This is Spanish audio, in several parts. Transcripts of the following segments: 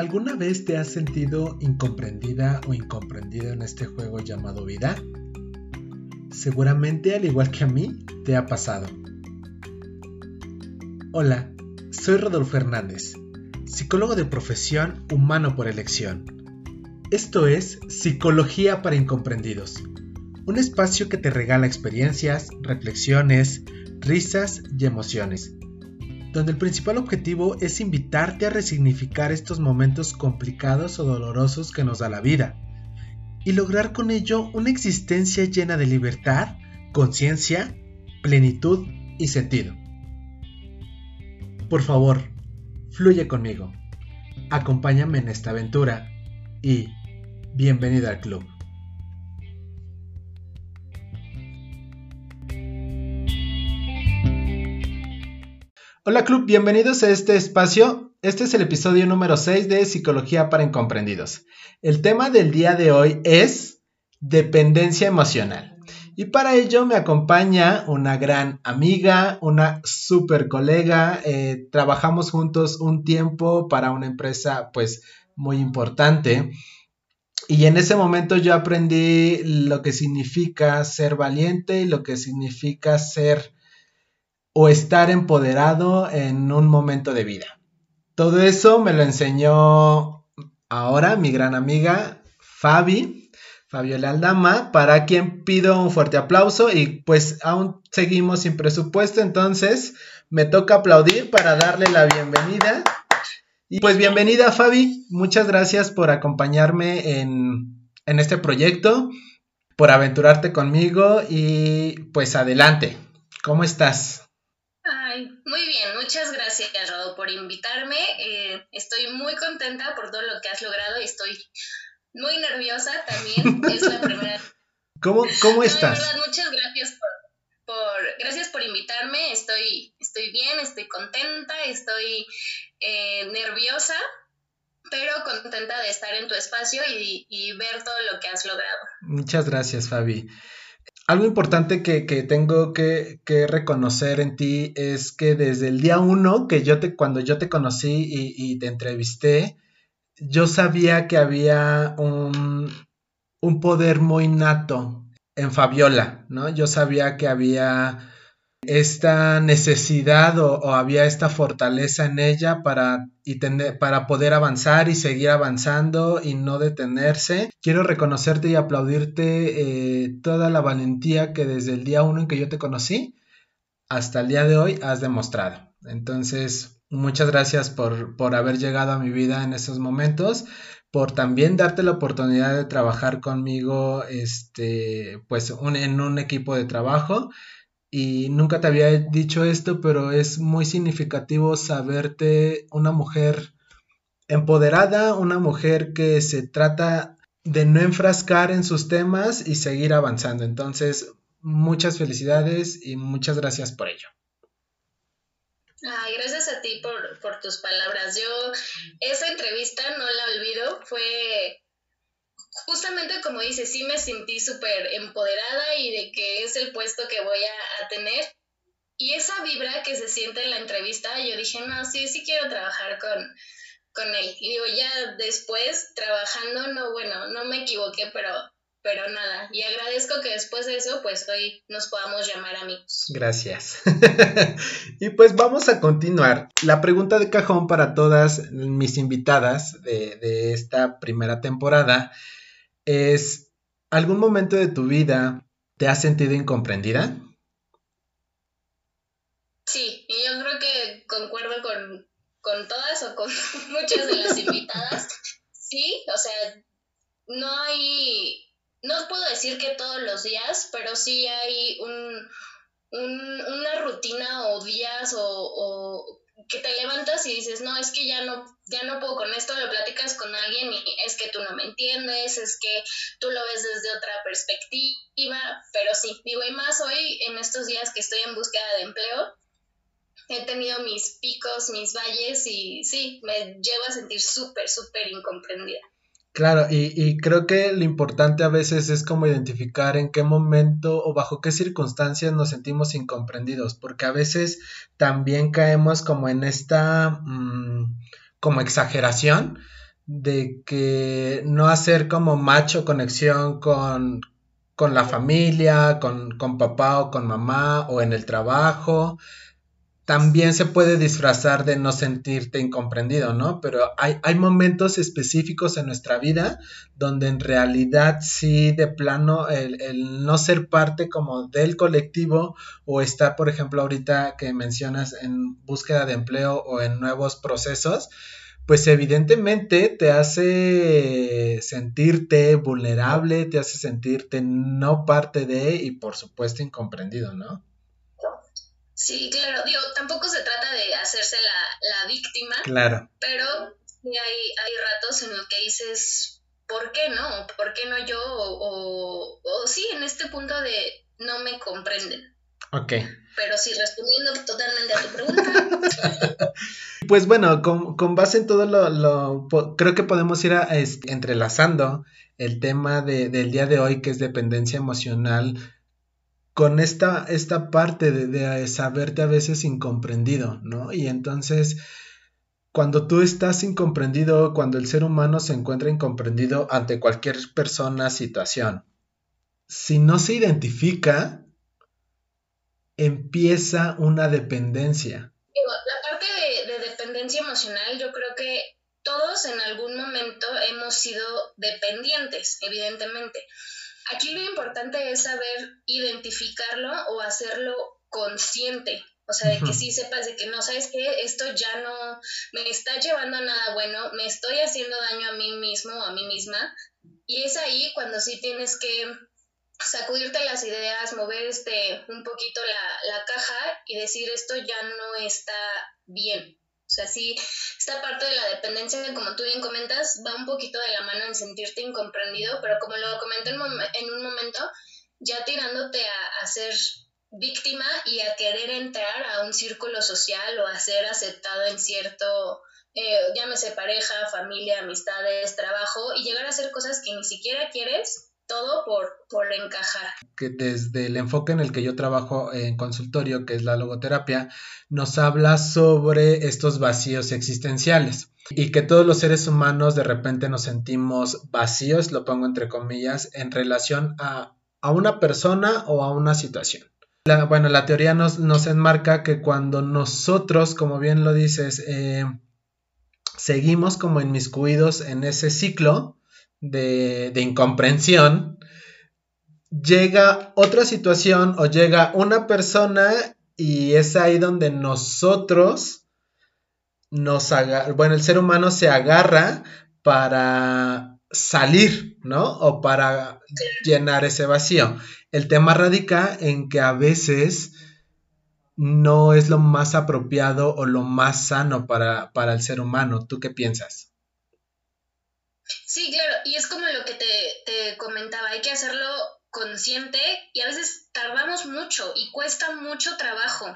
¿Alguna vez te has sentido incomprendida o incomprendido en este juego llamado vida? Seguramente, al igual que a mí, te ha pasado. Hola, soy Rodolfo Hernández, psicólogo de profesión humano por elección. Esto es Psicología para Incomprendidos, un espacio que te regala experiencias, reflexiones, risas y emociones donde el principal objetivo es invitarte a resignificar estos momentos complicados o dolorosos que nos da la vida y lograr con ello una existencia llena de libertad, conciencia, plenitud y sentido. Por favor, fluye conmigo, acompáñame en esta aventura y bienvenido al club. Hola Club, bienvenidos a este espacio. Este es el episodio número 6 de Psicología para Incomprendidos. El tema del día de hoy es dependencia emocional. Y para ello me acompaña una gran amiga, una super colega. Eh, trabajamos juntos un tiempo para una empresa pues muy importante. Y en ese momento yo aprendí lo que significa ser valiente y lo que significa ser o estar empoderado en un momento de vida. Todo eso me lo enseñó ahora mi gran amiga Fabi, Fabiola Aldama, para quien pido un fuerte aplauso y pues aún seguimos sin presupuesto, entonces me toca aplaudir para darle la bienvenida. Y pues bienvenida Fabi, muchas gracias por acompañarme en, en este proyecto, por aventurarte conmigo y pues adelante, ¿cómo estás? Muy bien, muchas gracias, Rodo, por invitarme. Eh, estoy muy contenta por todo lo que has logrado y estoy muy nerviosa también. es la primera. ¿Cómo, cómo estás? muchas gracias por, gracias por invitarme. Estoy, estoy bien, estoy contenta, estoy eh, nerviosa, pero contenta de estar en tu espacio y, y ver todo lo que has logrado. Muchas gracias, Fabi algo importante que, tengo que, reconocer en ti es que desde el día uno que yo te, cuando yo te conocí y, te entrevisté, yo sabía que había un, un poder muy nato en Fabiola, ¿no? Yo sabía que había esta necesidad o, había esta fortaleza en ella para, para poder avanzar y seguir avanzando y no detenerse. Quiero reconocerte y aplaudirte eh, toda la valentía que desde el día uno en que yo te conocí hasta el día de hoy has demostrado. Entonces, muchas gracias por, por haber llegado a mi vida en esos momentos por también darte la oportunidad de trabajar conmigo este pues en un equipo de trabajo y nunca te había dicho esto, pero es muy significativo saberte una mujer empoderada, una mujer que se trata de no enfrascar en sus temas y seguir avanzando. Entonces, muchas felicidades y muchas gracias por ello. Ay, gracias a ti por, por tus palabras. Yo esa entrevista no la olvido, fue justamente como dices, sí me sentí súper empoderada y de que es el puesto que voy a, tener. Y esa vibra que se siente en la entrevista, yo dije, no, sí, sí quiero trabajar con, con él. Y digo, ya después, trabajando, no, bueno, no me equivoqué, pero, pero nada. Y agradezco que después de eso, pues hoy nos podamos llamar amigos. Gracias. y pues vamos a continuar. La pregunta de cajón para todas mis invitadas de, de esta primera temporada es, ¿algún momento de tu vida te has sentido incomprendida? Sí, y yo creo que concuerdo con, con todas o con muchas de las invitadas. Sí, o sea, no hay, no puedo decir que todos los días, pero sí hay un, un, una rutina o días o, o, que te levantas y dices, no, es que ya no, ya no puedo con esto, lo platicas con alguien y es que tú no me entiendes, es que tú lo ves desde otra perspectiva, pero sí, digo, y más hoy en estos días que estoy en búsqueda de empleo, he tenido mis picos, mis valles y sí, me llevo a sentir súper, súper incomprendida. Claro, y, creo que lo importante a veces es como identificar en qué momento o bajo qué circunstancias nos sentimos incomprendidos, porque a veces también caemos como en esta mm, como exageración de que no hacer como macho conexión con, con la familia, con, con papá o con mamá o en el trabajo, también se puede disfrazar de no sentirte incomprendido, ¿no? Pero hay, hay, momentos específicos en nuestra vida donde en realidad sí, de plano, el, el, no ser parte como del colectivo o estar, por ejemplo, ahorita que mencionas en búsqueda de empleo o en nuevos procesos, pues evidentemente te hace sentirte vulnerable, te hace sentirte no parte de y por supuesto incomprendido, ¿no? Sí, claro, digo, tampoco se trata de hacerse la, víctima. Claro. Pero sí hay, hay ratos en los que dices, ¿por qué no? ¿Por qué no yo? O, o, sí, en este punto de no me comprenden. Ok. Pero sí, respondiendo totalmente a tu pregunta. pues bueno, con, con, base en todo lo, lo, creo que podemos ir a, este, entrelazando el tema de, del día de hoy, que es dependencia emocional con esta, esta parte de, saberte a veces incomprendido, ¿no? Y entonces, cuando tú estás incomprendido, cuando el ser humano se encuentra incomprendido ante cualquier persona, situación, si no se identifica, empieza una dependencia. La parte de, de dependencia emocional, yo creo que todos en algún momento hemos sido dependientes, evidentemente. Aquí lo importante es saber identificarlo o hacerlo consciente. O sea, de que sí sepas de que no, sabes que esto ya no me está llevando a nada bueno, me estoy haciendo daño a mí mismo o a mí misma. Y es ahí cuando sí tienes que sacudirte las ideas, mover este un poquito la, la caja y decir esto ya no está bien. O sea, sí, esta parte de la dependencia, como tú bien comentas, va un poquito de la mano en sentirte incomprendido, pero como lo comenté en, un momento, ya tirándote a, ser víctima y a querer entrar a un círculo social o a ser aceptado en cierto, eh, llámese pareja, familia, amistades, trabajo, y llegar a hacer cosas que ni siquiera quieres todo por, por encajar. Que desde el enfoque en el que yo trabajo en consultorio, que es la logoterapia, nos habla sobre estos vacíos existenciales y que todos los seres humanos de repente nos sentimos vacíos, lo pongo entre comillas, en relación a, a una persona o a una situación. La, bueno, la teoría nos, nos, enmarca que cuando nosotros, como bien lo dices, eh, seguimos como inmiscuidos en ese ciclo, de, incomprensión, llega otra situación o llega una persona y es ahí donde nosotros nos agarra, bueno, el ser humano se agarra para salir, ¿no? O para llenar ese vacío. El tema radica en que a veces no es lo más apropiado o lo más sano para, para el ser humano. ¿Tú qué piensas? Sí, claro, y es como lo que te, comentaba, hay que hacerlo consciente y a veces tardamos mucho y cuesta mucho trabajo.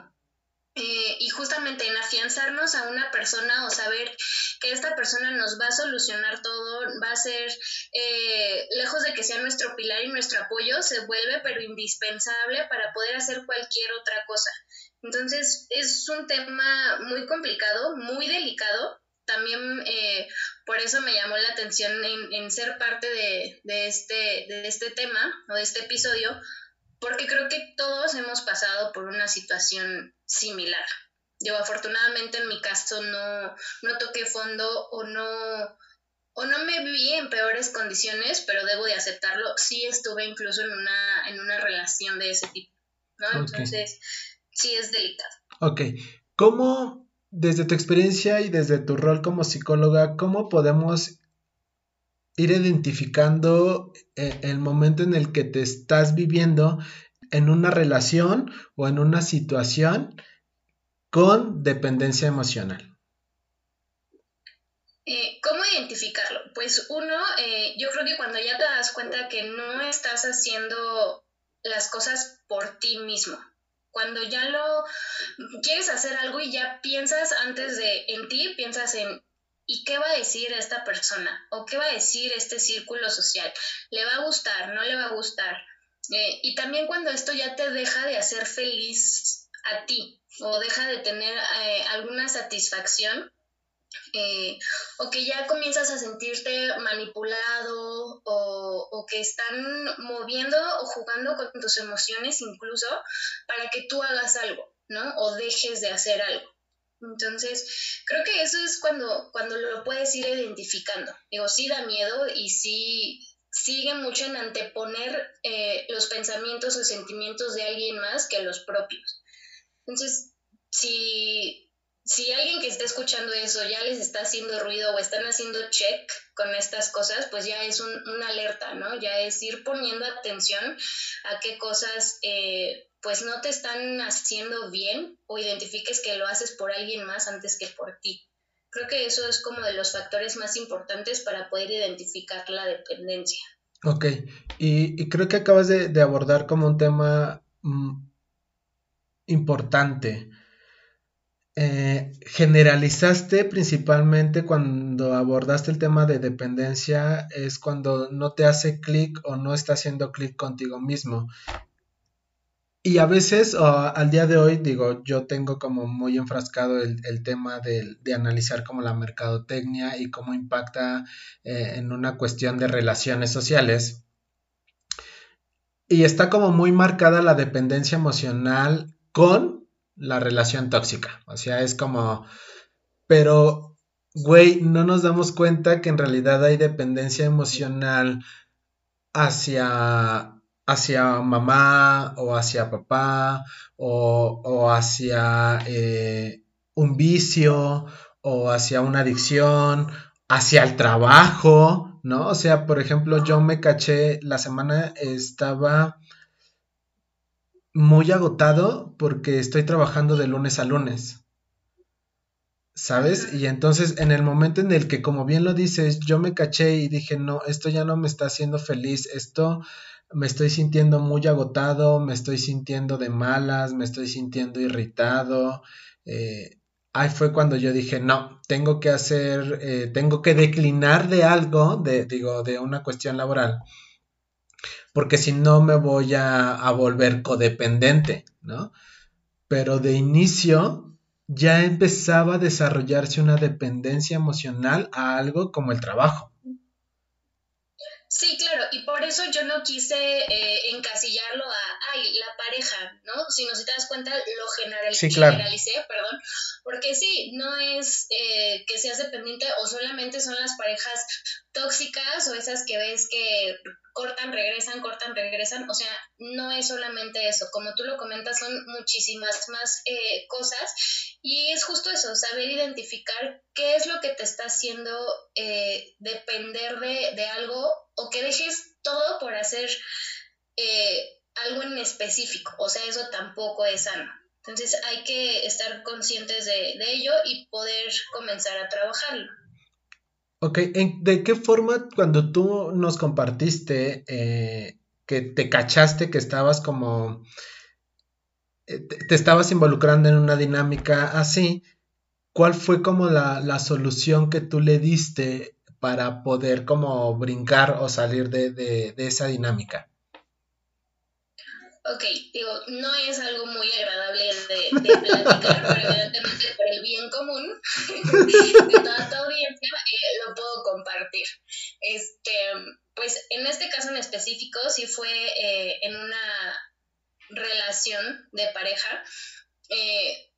Eh, y justamente en afianzarnos a una persona o saber que esta persona nos va a solucionar todo, va a ser, eh, lejos de que sea nuestro pilar y nuestro apoyo, se vuelve pero indispensable para poder hacer cualquier otra cosa. Entonces es un tema muy complicado, muy delicado, también eh, por eso me llamó la atención en, ser parte de, este, de este tema o de este episodio, porque creo que todos hemos pasado por una situación similar. Yo afortunadamente en mi caso no, no toqué fondo o no, o no me vi en peores condiciones, pero debo de aceptarlo, sí estuve incluso en una, en una relación de ese tipo, ¿no? Entonces, sí es delicado. Ok, ¿cómo desde tu experiencia y desde tu rol como psicóloga, ¿cómo podemos ir identificando eh, el momento en el que te estás viviendo en una relación o en una situación con dependencia emocional? Eh, ¿Cómo identificarlo? Pues uno, eh, yo creo que cuando ya te das cuenta que no estás haciendo las cosas por ti mismo, cuando ya lo quieres hacer algo y ya piensas antes de en ti, piensas en ¿y qué va a decir esta persona? ¿O qué va a decir este círculo social? ¿Le va a gustar? ¿No le va a gustar? Eh, y también cuando esto ya te deja de hacer feliz a ti o deja de tener eh, alguna satisfacción, eh, o que ya comienzas a sentirte manipulado o, o, que están moviendo o jugando con tus emociones incluso para que tú hagas algo, ¿no? O dejes de hacer algo. Entonces, creo que eso es cuando, cuando lo puedes ir identificando. Digo, sí da miedo y sí sigue mucho en anteponer eh, los pensamientos o sentimientos de alguien más que los propios. Entonces, si, si alguien que está escuchando eso ya les está haciendo ruido o están haciendo check con estas cosas, pues ya es un, una alerta, ¿no? Ya es ir poniendo atención a qué cosas eh, pues no te están haciendo bien o identifiques que lo haces por alguien más antes que por ti. Creo que eso es como de los factores más importantes para poder identificar la dependencia. Ok, y, creo que acabas de, abordar como un tema mm, importante. Eh, generalizaste principalmente cuando abordaste el tema de dependencia, es cuando no te hace clic o no está haciendo clic contigo mismo. Y a veces, al día de hoy, digo, yo tengo como muy enfrascado el, tema de, analizar como la mercadotecnia y cómo impacta eh, en una cuestión de relaciones sociales. Y está como muy marcada la dependencia emocional con la relación tóxica. O sea, es como, pero, güey, no nos damos cuenta que en realidad hay dependencia emocional hacia hacia mamá o hacia papá o, hacia eh, un vicio o hacia una adicción, hacia el trabajo, ¿no? O sea, por ejemplo, yo me caché, la semana estaba muy agotado porque estoy trabajando de lunes a lunes. ¿Sabes? Y entonces en el momento en el que, como bien lo dices, yo me caché y dije, no, esto ya no me está haciendo feliz, esto me estoy sintiendo muy agotado, me estoy sintiendo de malas, me estoy sintiendo irritado. Eh, ahí fue cuando yo dije, no, tengo que hacer, eh, tengo que declinar de algo, de, digo, de una cuestión laboral, porque si no me voy a, a volver codependiente, ¿no? Pero de inicio ya empezaba a desarrollarse una dependencia emocional a algo como el trabajo. Sí, claro, y por eso yo no quise eh, encasillarlo a, ay, la pareja, ¿no? Sino si te das cuenta, lo general, generalicé, perdón, porque sí, no es eh, que seas dependiente o solamente son las parejas tóxicas o esas que ves que cortan, regresan, cortan, regresan. O sea, no es solamente eso. Como tú lo comentas, son muchísimas más eh, cosas. Y es justo eso, saber identificar qué es lo que te está haciendo eh, depender de, algo o que dejes todo por hacer eh, algo en específico. O sea, eso tampoco es sano. Entonces hay que estar conscientes de, de ello y poder comenzar a trabajarlo. Ok, ¿de qué forma cuando tú nos compartiste eh, que te cachaste que estabas como, eh, te, estabas involucrando en una dinámica así, cuál fue como la, solución que tú le diste para poder como brincar o salir de esa dinámica? Ok, digo, no es algo muy agradable de, platicar, pero evidentemente por el bien común de toda tu audiencia eh, lo puedo compartir. Este, pues en este caso en específico sí fue eh, en una relación de pareja. Eh,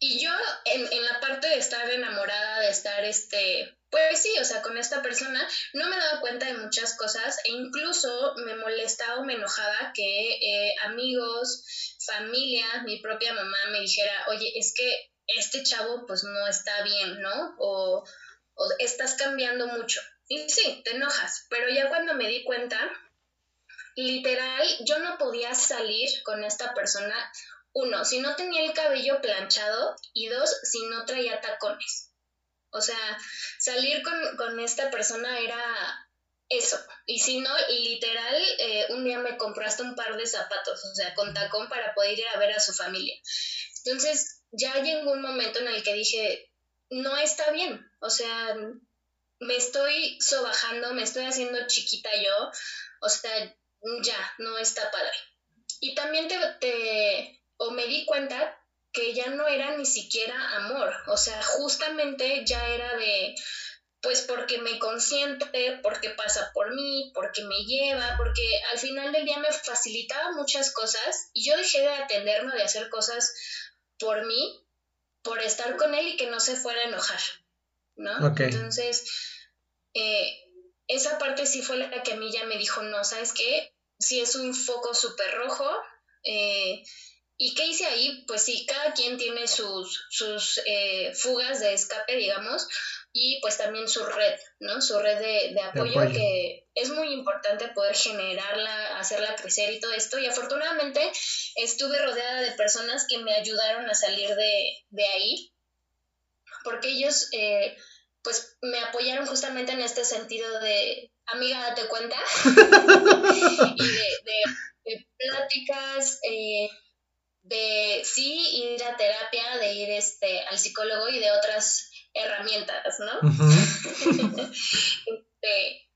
y yo en, en, la parte de estar enamorada, de estar este, pues sí, o sea, con esta persona no me daba cuenta de muchas cosas e incluso me molestaba o me enojaba que eh, amigos, familia, mi propia mamá me dijera, oye, es que este chavo pues no está bien, ¿no? O, o estás cambiando mucho. Y sí, te enojas, pero ya cuando me di cuenta, literal, yo no podía salir con esta persona, uno, si no tenía el cabello planchado y dos, si no traía tacones. O sea, salir con, esta persona era eso. Y si no, literal, eh, un día me compró hasta un par de zapatos, o sea, con tacón para poder ir a ver a su familia. Entonces, ya llegó un momento en el que dije, no está bien, o sea, me estoy sobajando, me estoy haciendo chiquita yo, o sea, ya, no está padre. Y también te, te o me di cuenta que ya no era ni siquiera amor, o sea, justamente ya era de, pues porque me consiente, porque pasa por mí, porque me lleva, porque al final del día me facilitaba muchas cosas y yo dejé de atenderme, de hacer cosas por mí, por estar con él y que no se fuera a enojar, ¿no? Entonces, eh, esa parte sí fue la que a mí ya me dijo, no, ¿sabes qué? Si es un foco súper rojo, eh, ¿Y qué hice ahí? Pues sí, cada quien tiene sus, sus eh, fugas de escape, digamos, y pues también su red, ¿no? Su red de, apoyo, que es muy importante poder generarla, hacerla crecer y todo esto. Y afortunadamente estuve rodeada de personas que me ayudaron a salir de, ahí, porque ellos eh, pues me apoyaron justamente en este sentido de, amiga, date cuenta, y de, pláticas. Eh, de sí ir a terapia, de ir este, al psicólogo y de otras herramientas, ¿no? Este,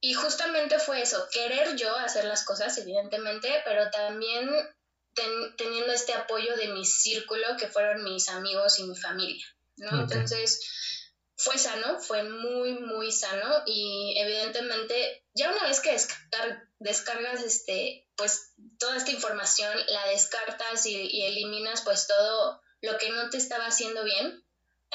y justamente fue eso, querer yo hacer las cosas, evidentemente, pero también teniendo este apoyo de mi círculo, que fueron mis amigos y mi familia, ¿no? Entonces, fue sano, fue muy, muy sano y evidentemente ya una vez que descargas este, pues toda esta información, la descartas y, eliminas pues todo lo que no te estaba haciendo bien,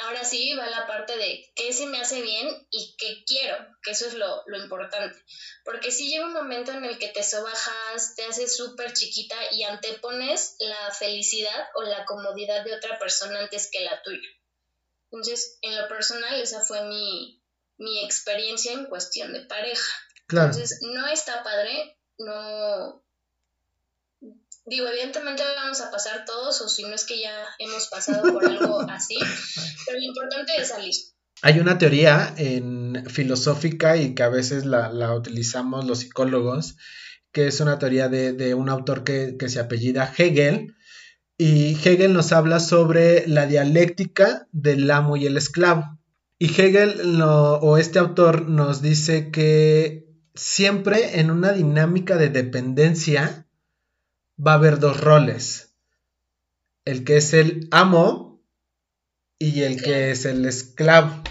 ahora sí va la parte de qué se me hace bien y qué quiero, que eso es lo, lo importante. Porque si llega un momento en el que te sobajas, te haces súper chiquita y antepones la felicidad o la comodidad de otra persona antes que la tuya. Entonces, en lo personal, esa fue mi, experiencia en cuestión de pareja. Entonces, no está padre, no... Digo, evidentemente vamos a pasar todos, o si no es que ya hemos pasado por algo así, pero lo importante es salir. Hay una teoría en filosófica y que a veces la, utilizamos los psicólogos, que es una teoría de, un autor que, que se apellida Hegel, y Hegel nos habla sobre la dialéctica del amo y el esclavo. Y Hegel o este autor nos dice que siempre en una dinámica de dependencia va a haber dos roles. El que es el amo y el que es el esclavo.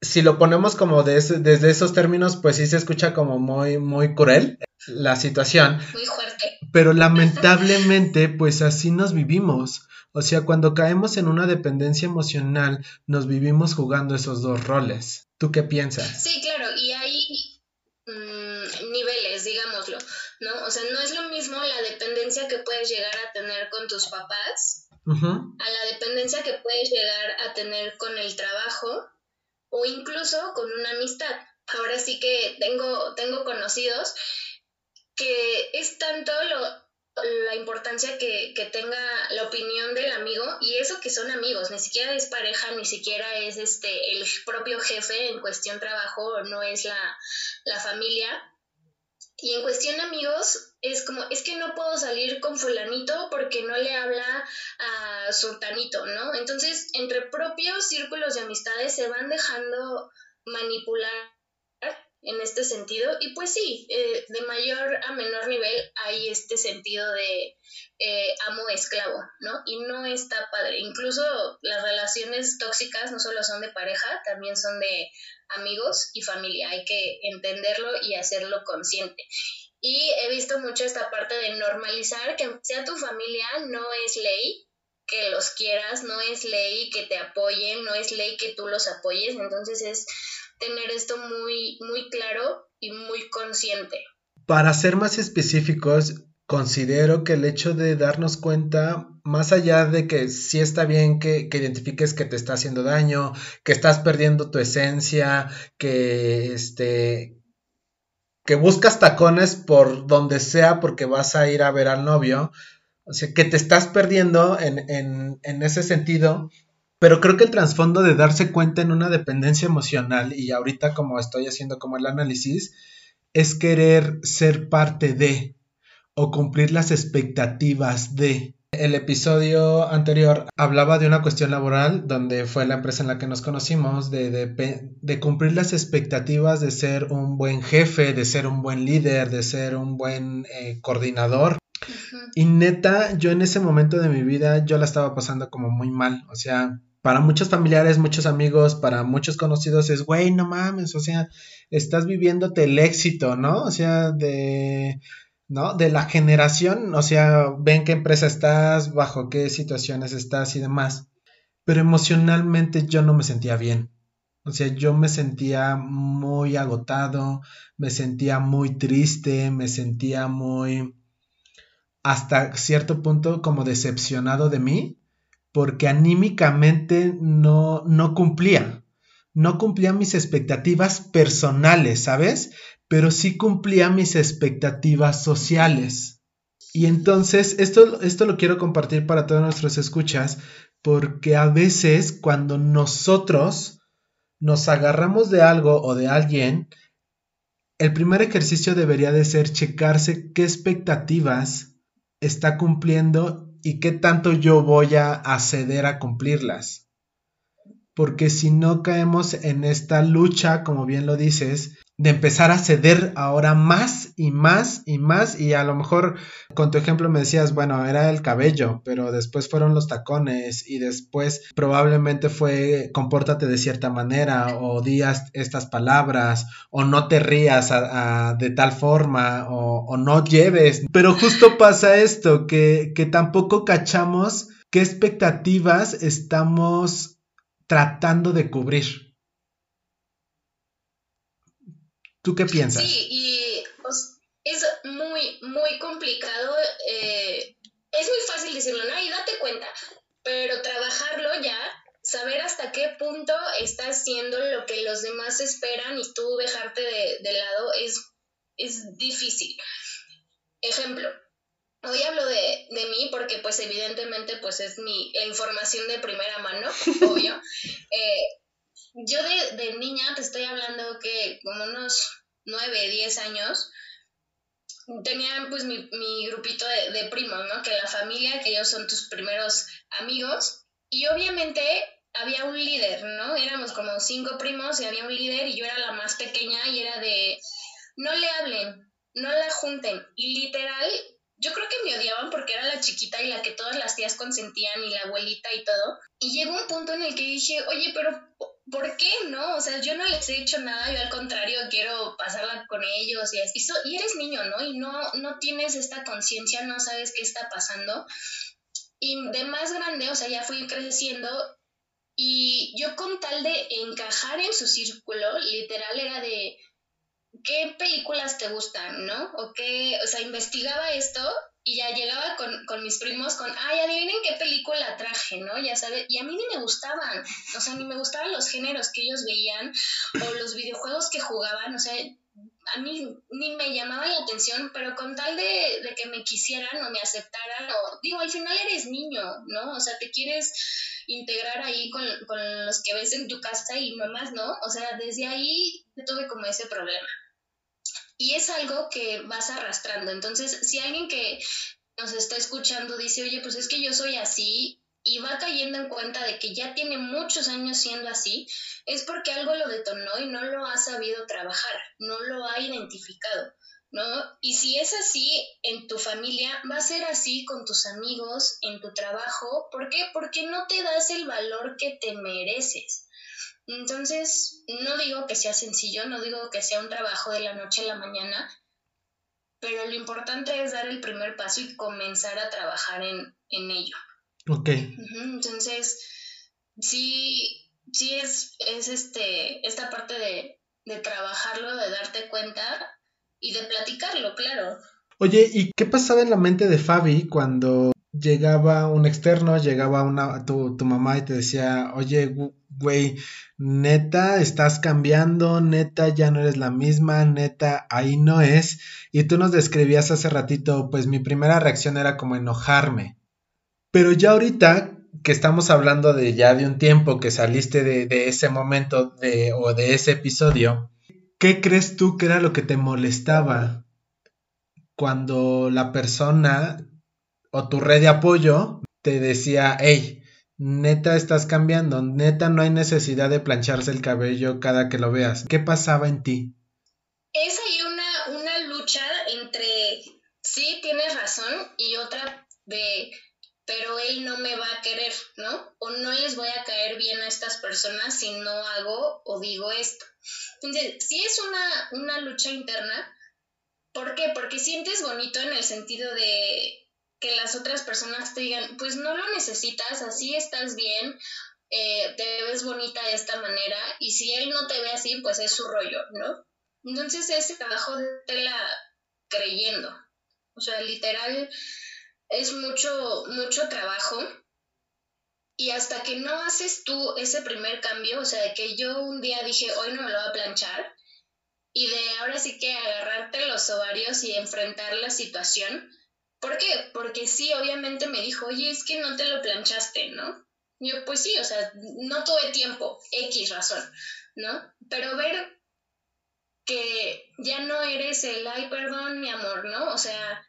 Si lo ponemos como desde esos términos, pues sí se escucha como muy, muy cruel la situación. Muy fuerte. Pero lamentablemente, pues así nos vivimos. O sea, cuando caemos en una dependencia emocional, nos vivimos jugando esos dos roles. ¿Tú qué piensas? Sí, claro, y hay mm, niveles, digámoslo, ¿no? O sea, no es lo mismo la dependencia que puedes llegar a tener con tus papás a la dependencia que puedes llegar a tener con el trabajo o incluso con una amistad. Ahora sí que tengo, tengo conocidos que es tanto lo, la importancia que, tenga la opinión del amigo y eso que son amigos, ni siquiera es pareja, ni siquiera es este el propio jefe en cuestión trabajo, no es la, la familia. Y en cuestión amigos, es como, es que no puedo salir con fulanito porque no le habla a sultanito, ¿no? Entonces, entre propios círculos de amistades se van dejando manipular en este sentido. Y pues sí, eh, de mayor a menor nivel hay este sentido de eh, amo-esclavo, ¿no? Y no está padre. Incluso las relaciones tóxicas no solo son de pareja, también son de amigos y familia. Hay que entenderlo y hacerlo consciente. Y he visto mucho esta parte de normalizar que sea tu familia no es ley que los quieras, no es ley que te apoyen, no es ley que tú los apoyes, entonces es tener esto muy, muy claro y muy consciente. Para ser más específicos, considero que el hecho de darnos cuenta, más allá de que sí está bien que, identifiques que te está haciendo daño, que estás perdiendo tu esencia, que este que buscas tacones por donde sea porque vas a ir a ver al novio, o sea, que te estás perdiendo en, en, en ese sentido, pero creo que el trasfondo de darse cuenta en una dependencia emocional, y ahorita como estoy haciendo como el análisis, es querer ser parte de o cumplir las expectativas de. El episodio anterior hablaba de una cuestión laboral, donde fue la empresa en la que nos conocimos, de, de, cumplir las expectativas de ser un buen jefe, de ser un buen líder, de ser un buen eh, coordinador. Y neta, yo en ese momento de mi vida, yo la estaba pasando como muy mal. O sea, para muchos familiares, muchos amigos, para muchos conocidos es, güey, no mames, o sea, estás viviéndote el éxito, ¿no? O sea, de, ¿no? De la generación, o sea, ven qué empresa estás, bajo qué situaciones estás y demás. Pero emocionalmente yo no me sentía bien. O sea, yo me sentía muy agotado, me sentía muy triste, me sentía muy hasta cierto punto como decepcionado de mí, porque anímicamente no, no cumplía. No cumplía mis expectativas personales, ¿sabes? Pero sí cumplía mis expectativas sociales. Y entonces, esto, esto lo quiero compartir para todos nuestros escuchas, porque a veces cuando nosotros nos agarramos de algo o de alguien, el primer ejercicio debería de ser checarse qué expectativas está cumpliendo y qué tanto yo voy a acceder a cumplirlas. Porque si no caemos en esta lucha, como bien lo dices, de empezar a ceder ahora más y más y más y a lo mejor con tu ejemplo me decías, bueno, era el cabello, pero después fueron los tacones y después probablemente fue compórtate de cierta manera o días estas palabras o no te rías de tal forma o, o, no lleves. Pero justo pasa esto, que, que tampoco cachamos qué expectativas estamos tratando de cubrir. ¿Tú qué piensas? Sí, y es muy, muy complicado. Eh, es muy fácil decirlo, ¿no? Y date cuenta, pero trabajarlo ya, saber hasta qué punto estás haciendo lo que los demás esperan y tú dejarte de, lado es, es difícil. Ejemplo, hoy hablo de, de, mí porque pues evidentemente pues es mi, la información de primera mano, obvio. Eh, yo de, niña te estoy hablando que como unos 9, 10 años, tenía pues mi, mi grupito de, de, primos, ¿no? Que la familia, que ellos son tus primeros amigos, y obviamente había un líder, ¿no? Éramos como cinco primos y había un líder y yo era la más pequeña y era de, no le hablen, no la junten, y literal yo creo que me odiaban porque era la chiquita y la que todas las tías consentían y la abuelita y todo. Y llegó un punto en el que dije, oye, pero ¿por qué no? O sea, yo no les he hecho nada, yo al contrario quiero pasarla con ellos y eres niño, ¿no? Y no, no tienes esta conciencia, no sabes qué está pasando. Y de más grande, o sea, ya fui creciendo y yo con tal de encajar en su círculo, literal era de, ¿qué películas te gustan, no? O qué, o sea, investigaba esto y ya llegaba con, con, mis primos con, ay, adivinen qué película traje, ¿no? Ya sabes, y a mí ni me gustaban, o sea, ni me gustaban los géneros que ellos veían o los videojuegos que jugaban, o sea, a mí ni me llamaban la atención, pero con tal de, de que me quisieran o me aceptaran, o digo, al final eres niño, ¿no? O sea, te quieres integrar ahí con, con los que ves en tu casa y mamás, ¿no? O sea, desde ahí tuve como ese problema. Y es algo que vas arrastrando. Entonces, si alguien que nos está escuchando dice, oye, pues es que yo soy así y va cayendo en cuenta de que ya tiene muchos años siendo así, es porque algo lo detonó y no lo ha sabido trabajar, no lo ha identificado. ¿No? Y si es así en tu familia, va a ser así con tus amigos, en tu trabajo. ¿Por qué? Porque no te das el valor que te mereces. Entonces, no digo que sea sencillo, no digo que sea un trabajo de la noche a la mañana, pero lo importante es dar el primer paso y comenzar a trabajar en, ello. Ok. Entonces, sí, sí es, es este, esta parte de, de trabajarlo, de darte cuenta y de platicarlo, claro. Oye, ¿y qué pasaba en la mente de Fabi cuando llegaba un externo, llegaba una, tu, tu mamá y te decía, oye, güey, neta, estás cambiando, neta, ya no eres la misma, neta, ahí no es. Y tú nos describías hace ratito, pues mi primera reacción era como enojarme. Pero ya ahorita que estamos hablando de ya de un tiempo que saliste de, de ese momento de, o de ese episodio, ¿qué crees tú que era lo que te molestaba cuando la persona o tu red de apoyo te decía, hey, neta estás cambiando, neta no hay necesidad de plancharse el cabello cada que lo veas. ¿Qué pasaba en ti? Es ahí una, una lucha entre sí tienes razón y otra de, pero él no me va a querer, ¿no? O no les voy a caer bien a estas personas si no hago o digo esto. Entonces, si es una, una lucha interna, ¿por qué? Porque sientes bonito en el sentido de que las otras personas te digan, pues no lo necesitas, así estás bien, eh, te ves bonita de esta manera, y si él no te ve así, pues es su rollo, ¿no? Entonces ese trabajo de tela creyendo, o sea, literal, es mucho, mucho trabajo. Y hasta que no haces tú ese primer cambio, o sea, de que yo un día dije, hoy no me lo voy a planchar, y de ahora sí que agarrarte los ovarios y enfrentar la situación, ¿Por qué? Porque sí, obviamente me dijo, oye, es que no te lo planchaste, ¿no? yo, pues sí, o sea, no tuve tiempo, X razón, ¿no? Pero ver que ya no eres el, ay, perdón, mi amor, ¿no? O sea,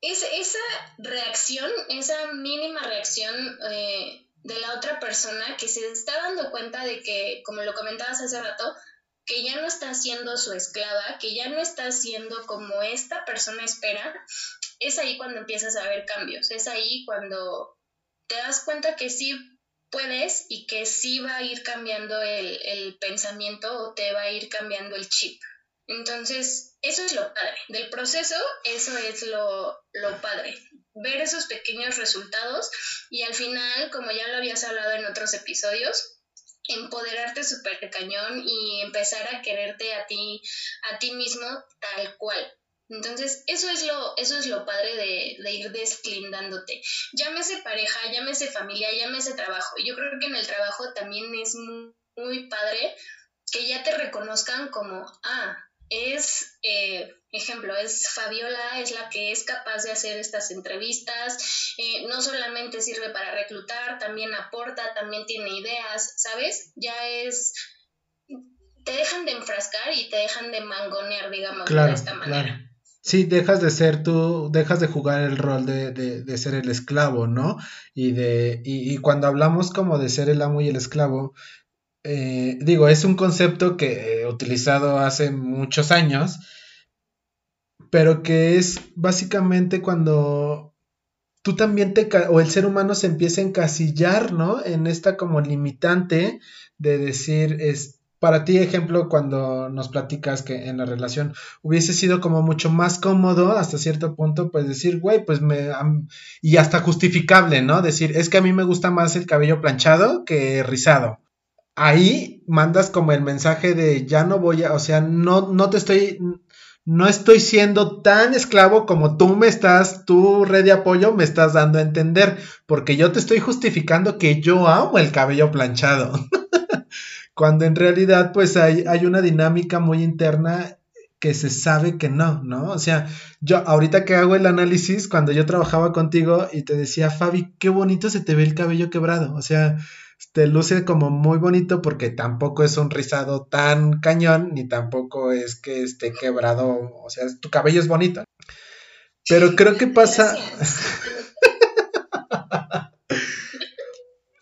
es, esa reacción, esa mínima reacción eh, de la otra persona que se está dando cuenta de que, como lo comentabas hace rato, que ya no está siendo su esclava, que ya no está siendo como esta persona espera, es ahí cuando empiezas a ver cambios, es ahí cuando te das cuenta que sí puedes y que sí va a ir cambiando el, pensamiento o te va a ir cambiando el chip. Entonces, eso es lo padre. Del proceso, eso es lo, lo padre. Ver esos pequeños resultados y al final, como ya lo habías hablado en otros episodios, empoderarte súper cañón y empezar a quererte a ti, a ti mismo tal cual. Entonces, eso es lo, eso es lo padre de, ir desclindándote. Llámese pareja, llámese familia, llámese trabajo. Yo creo que en el trabajo también es muy, padre que ya te reconozcan como, ah, es, eh, ejemplo, es Fabiola, es la que es capaz de hacer estas entrevistas, eh, no solamente sirve para reclutar, también aporta, también tiene ideas, ¿sabes? Ya es, te dejan de enfrascar y te dejan de mangonear, digamos, de esta manera. Sí, dejas de ser tú, dejas de jugar el rol de, de, ser el esclavo, ¿no? Y de, y, cuando hablamos como de ser el amo y el esclavo, eh, digo, es un concepto que he utilizado hace muchos años, pero que es básicamente cuando tú también te, o el ser humano se empieza a encasillar, ¿no? En esta como limitante de decir, este, para ti, ejemplo, cuando nos platicas que en la relación hubiese sido como mucho más cómodo hasta cierto punto, pues decir, güey, pues me... y hasta justificable, ¿no? Decir, es que a mí me gusta más el cabello planchado que rizado. Ahí mandas como el mensaje de ya no voy a, o sea, no, no te estoy, no estoy siendo tan esclavo como tú me estás, tu red de apoyo me estás dando a entender, porque yo te estoy justificando que yo amo el cabello planchado. cuando en realidad pues hay, hay una dinámica muy interna que se sabe que no, ¿no? O sea, yo ahorita que hago el análisis, cuando yo trabajaba contigo y te decía, Fabi, qué bonito se te ve el cabello quebrado, o sea, te luce como muy bonito porque tampoco es un rizado tan cañón, ni tampoco es que esté quebrado, o sea, tu cabello es bonito. Pero creo que pasa...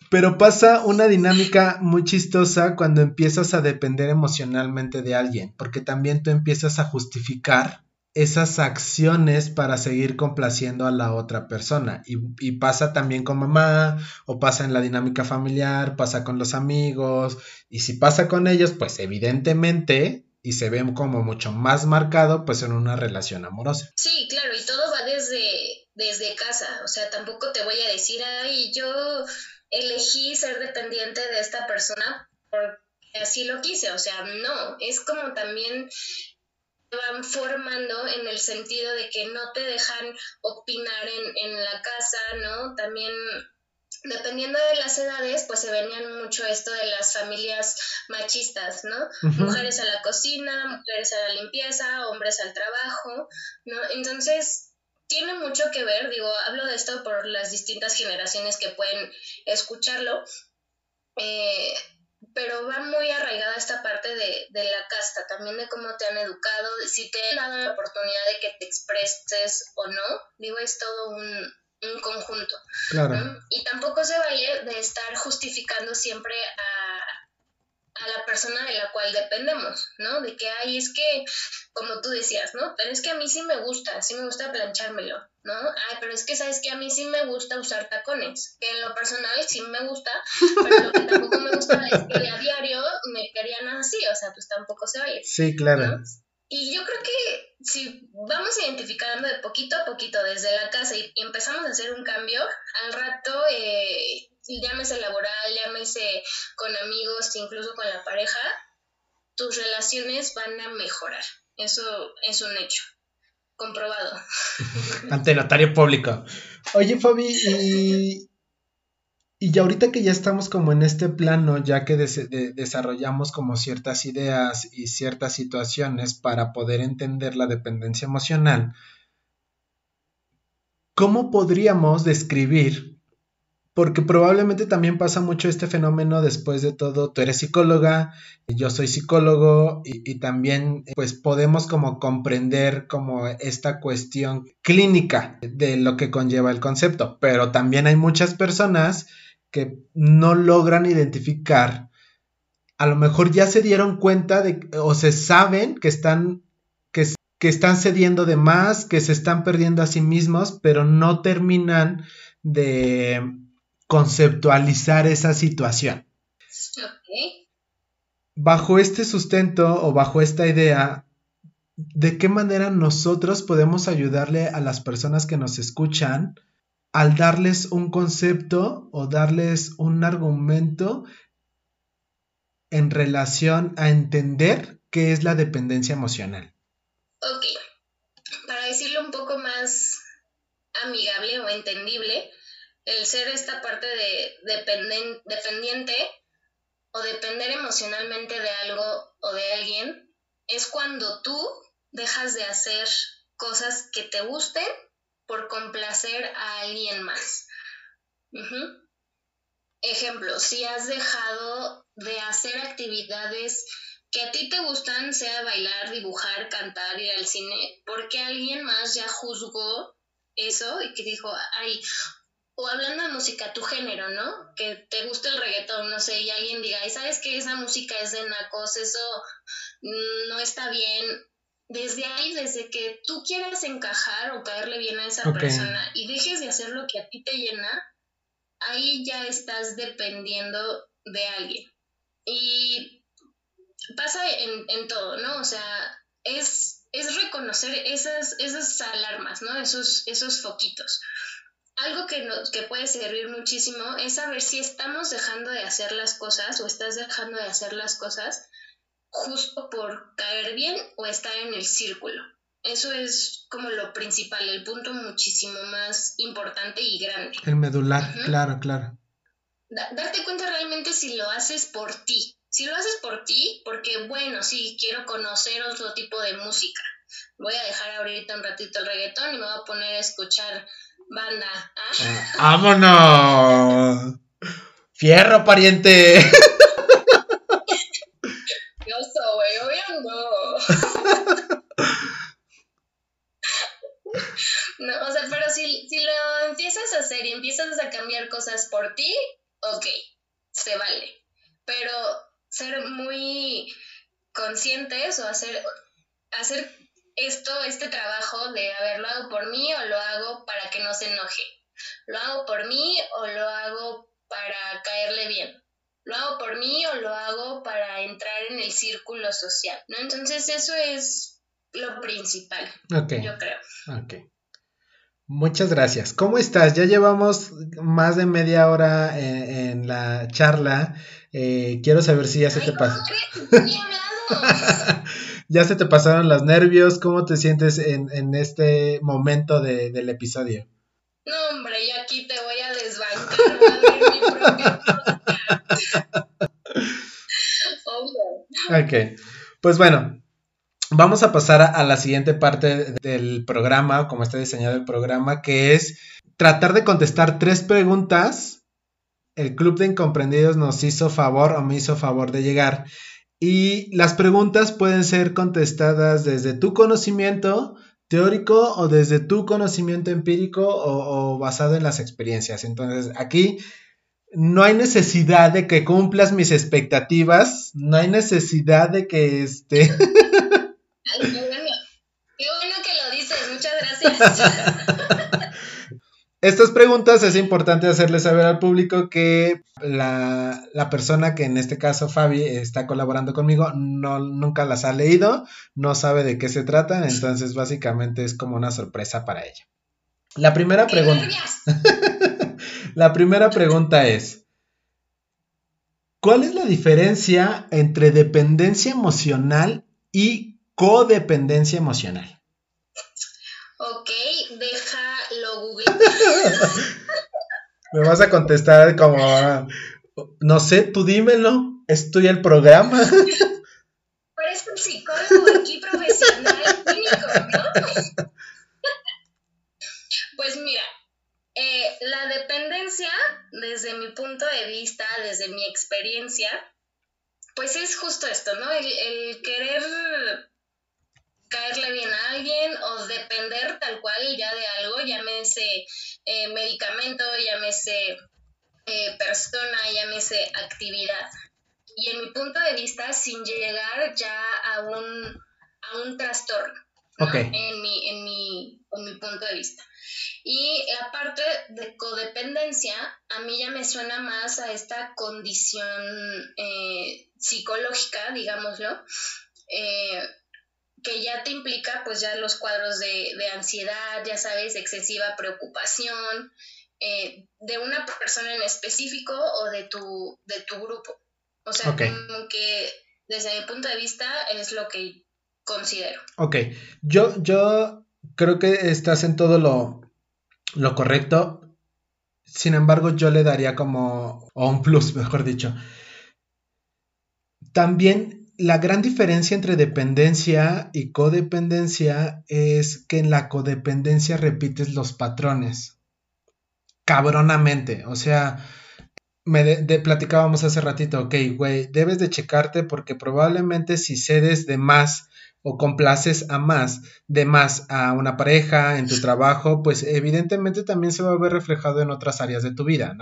Pero pasa una dinámica muy chistosa cuando empiezas a depender emocionalmente de alguien, porque también tú empiezas a justificar esas acciones para seguir complaciendo a la otra persona. Y, pasa también con mamá, o pasa en la dinámica familiar, pasa con los amigos, y si pasa con ellos, pues evidentemente, y se ve como mucho más marcado, pues en una relación amorosa. Sí, claro, y todo va desde, desde casa, o sea, tampoco te voy a decir, ay, yo elegí ser dependiente de esta persona porque así lo quise, o sea, no, es como también te van formando en el sentido de que no te dejan opinar en, en la casa, ¿no? También dependiendo de las edades, pues se venían mucho esto de las familias machistas, ¿no? Mujeres a la cocina, mujeres a la limpieza, hombres al trabajo, ¿no? Entonces, tiene mucho que ver, digo, hablo de esto por las distintas generaciones que pueden escucharlo, eh, pero va muy arraigada esta parte de, la casta, también de cómo te han educado, de si te han dado la oportunidad de que te expreses o no, digo, es todo un, conjunto. Claro. Y tampoco se vale de estar justificando siempre a, a la persona de la cual dependemos, ¿no? De que, ay, es que, como tú decías, ¿no? Pero es que a mí sí me gusta, sí me gusta planchármelo, ¿no? Ay, pero es que sabes que a mí sí me gusta usar tacones, que en lo personal sí me gusta, pero lo que tampoco me gusta es que a diario me querían así, o sea, pues tampoco se oye. Sí, claro. Y yo creo que si vamos identificando de poquito a poquito desde la casa y, empezamos a hacer un cambio, al rato, eh, llámese laboral, llámese con amigos, incluso con la pareja, tus relaciones van a mejorar. Eso es un hecho. Comprobado. Ante notario público. Oye, Fabi, y, y ya ahorita que ya estamos como en este plano, ya que desarrollamos como ciertas ideas y ciertas situaciones para poder entender la dependencia emocional, ¿cómo podríamos describir porque probablemente también pasa mucho este fenómeno después de todo, tú eres psicóloga, yo soy psicólogo y, también pues podemos como comprender como esta cuestión clínica de lo que conlleva el concepto, pero también hay muchas personas que no logran identificar, a lo mejor ya se dieron cuenta de o se saben que están que, que están cediendo de más, que se están perdiendo a sí mismos, pero no terminan de conceptualizar esa situación. Bajo este sustento o bajo esta idea, ¿de qué manera nosotros podemos ayudarle a las personas que nos escuchan al darles un concepto o darles un argumento en relación a entender qué es la dependencia emocional? Ok, para decirlo un poco más amigable o entendible, el ser esta parte de dependiente o depender emocionalmente de algo o de alguien es cuando tú dejas de hacer cosas que te gusten por complacer a alguien más. Ejemplo, si has dejado de hacer actividades que a ti te gustan, sea bailar, dibujar, cantar, ir al cine, porque alguien más ya juzgó eso y que dijo, ay, o hablando de música, tu género, ¿no? Que te gusta el reggaetón, no sé, y alguien diga, ¿y sabes que esa música es de nacos? Eso no está bien. Desde ahí, desde que tú quieras encajar o caerle bien a esa persona y dejes de hacer lo que a ti te llena, ahí ya estás dependiendo de alguien. Y pasa en, en todo, ¿no? O sea, es, es reconocer esas, esas alarmas, ¿no? Esos, esos foquitos algo que, nos, que puede servir muchísimo es saber si estamos dejando de hacer las cosas o estás dejando de hacer las cosas justo por caer bien o estar en el círculo. Eso es como lo principal, el punto muchísimo más importante y grande. El medular, claro, claro. darte cuenta realmente si lo haces por ti. Si lo haces por ti, porque bueno, sí, quiero conocer otro tipo de música. Voy a dejar ahorita un ratito el reggaetón y me voy a poner a escuchar Banda. ¿ah? ¡Vámonos! ¡Fierro, pariente! Yo soy, obvio no. no, o sea, pero si, si lo empiezas a hacer y empiezas a cambiar cosas por ti, ok, se vale. Pero ser muy conscientes o hacer, hacer esto, este trabajo de haberlo hago por mí o lo hago para que no se enoje. Lo hago por mí o lo hago para caerle bien. Lo hago por mí o lo hago para entrar en el círculo social, ¿no? Entonces eso es lo principal, yo creo. Ok. Muchas gracias. ¿Cómo estás? Ya llevamos más de media hora en, la charla. Eh, quiero saber si ya se te pasa. ¿Ya se te pasaron los nervios? ¿Cómo te sientes en, este momento del episodio? No, hombre, yo aquí te voy a desbancar. ok, pues bueno, vamos a pasar a, la siguiente parte del programa, como está diseñado el programa, que es tratar de contestar tres preguntas. El Club de Incomprendidos nos hizo favor o me hizo favor de llegar y las preguntas pueden ser contestadas desde tu conocimiento teórico o desde tu conocimiento empírico o, basado en las experiencias. Entonces, aquí no hay necesidad de que cumplas mis expectativas, no hay necesidad de que este... qué, bueno, qué bueno que lo dices, muchas gracias. estas preguntas es importante hacerle saber al público que la, persona que en este caso Fabi está colaborando conmigo no, nunca las ha leído, no sabe de qué se tratan, entonces básicamente es como una sorpresa para ella. La primera pregunta. la primera pregunta es: ¿Cuál es la diferencia entre dependencia emocional y codependencia emocional? Me vas a contestar como, no sé, tú dímelo, estoy el programa. Eres un psicólogo aquí profesional, clínico, ¿no? Pues mira, eh, la dependencia, desde mi punto de vista, desde mi experiencia, pues es justo esto, ¿no? El, querer caerle bien a alguien o depender tal cual ya de algo, llámese eh, medicamento, llámese eh, persona, llámese actividad. Y en mi punto de vista, sin llegar ya a un, a un trastorno, en, mi, en, mi, en mi punto de vista. Y aparte de codependencia, a mí ya me suena más a esta condición eh, psicológica, digámoslo, eh, que ya te implica pues ya los cuadros de, ansiedad, ya sabes, excesiva preocupación, eh, de una persona en específico o de tu, de tu grupo. O sea, como que desde mi punto de vista es lo que considero. Ok, yo, yo creo que estás en todo lo, lo correcto. Sin embargo, yo le daría como, o un plus, mejor dicho. También la gran diferencia entre dependencia y codependencia es que en la codependencia repites los patrones. Cabronamente. O sea, me platicábamos hace ratito, ok, güey, debes de checarte porque probablemente si cedes de más o complaces a más, de más a una pareja, en tu trabajo, pues evidentemente también se va a ver reflejado en otras áreas de tu vida.